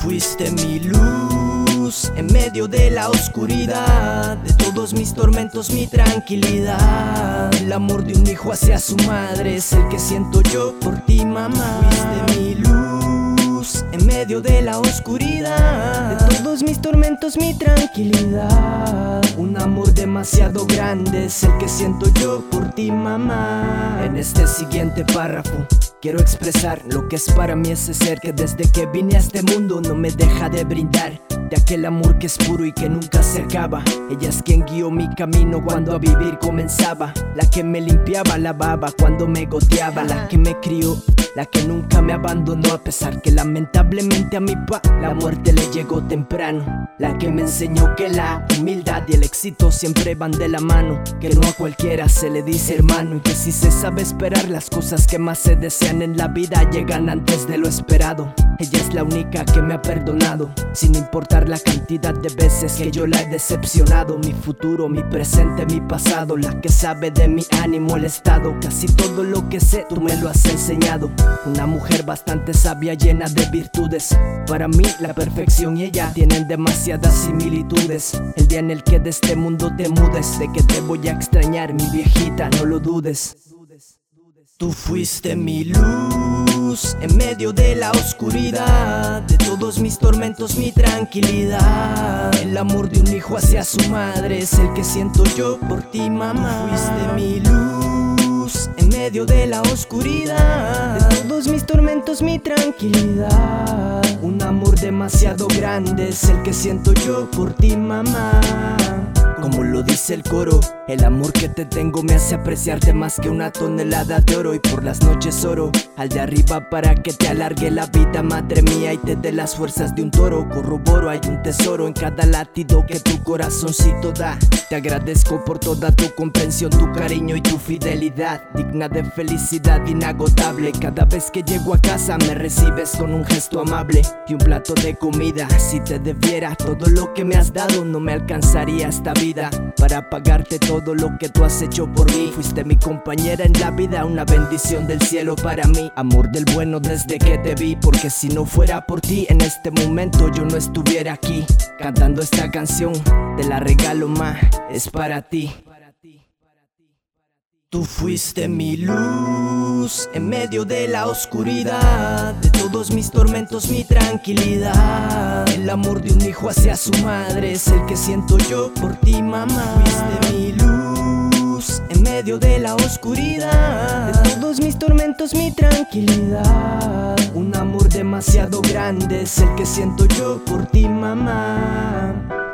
fuiste mi luz en medio de la oscuridad, de todos mis tormentos mi tranquilidad. El amor de un hijo hacia su madre es el que siento yo por ti, mamá. Fuiste mi luz en medio de la oscuridad, mis tormentos mi tranquilidad. Un amor demasiado grande es el que siento yo por ti, mamá. En este siguiente párrafo Quiero expresar lo que es para mí ese ser que desde que vine a este mundo no me deja de brindar de aquel amor que es puro y que nunca se acaba. Ella es quien guió mi camino cuando a vivir comenzaba, la que me limpiaba la baba cuando me goteaba, la que me crió, la que nunca me abandonó a pesar que lamentablemente a mi pa la muerte le llegó temprano, la que me enseñó que la humildad y el éxito siempre van de la mano, que no a cualquiera se le dice hermano y que si se sabe esperar las cosas que más se desean en la vida llegan antes de lo esperado. Ella es la única que me ha perdonado, sin importar la cantidad de veces que yo la he decepcionado. Mi futuro, mi presente, mi pasado, la que sabe de mi ánimo, el estado. Casi todo lo que sé, tú me lo has enseñado. Una mujer bastante sabia, llena de virtudes. Para mí, la perfección y ella tienen demasiadas similitudes. El día en el que de este mundo te mudes, de que te voy a extrañar, mi viejita, no lo dudes. Tú fuiste mi luz en medio de la oscuridad, de todos mis tormentos mi tranquilidad. El amor de un hijo hacia su madre es el que siento yo por ti, mamá. Fuiste mi luz medio de la oscuridad, de todos mis tormentos mi tranquilidad. Un amor demasiado grande es el que siento yo por ti, mamá. Como lo dice el coro, el amor que te tengo me hace apreciarte más que una tonelada de oro y por las noches oro al de arriba para que te alargue la vida, madre mía, y te dé las fuerzas de un toro. Corroboro, hay un tesoro en cada latido que tu corazoncito da. Te agradezco por toda tu comprensión, tu cariño y tu fidelidad, digna de felicidad inagotable. Cada vez que llego a casa me recibes con un gesto amable y un plato de comida. Si te debiera todo lo que me has dado, no me alcanzaría esta para pagarte todo lo que tú has hecho por mí. Fuiste mi compañera en la vida, una bendición del cielo para mí. Amor del bueno desde que te vi, porque si no fuera por ti en este momento yo no estuviera aquí cantando esta canción. Te la regalo más, es para ti. Tú fuiste mi luz en medio de la oscuridad, de todos mis tormentos mi tranquilidad. El amor de un hijo hacia su madre es el que siento yo por ti, mamá. Fuiste mi luz en medio de la oscuridad, de todos mis tormentos mi tranquilidad. Un amor demasiado grande es el que siento yo por ti, mamá.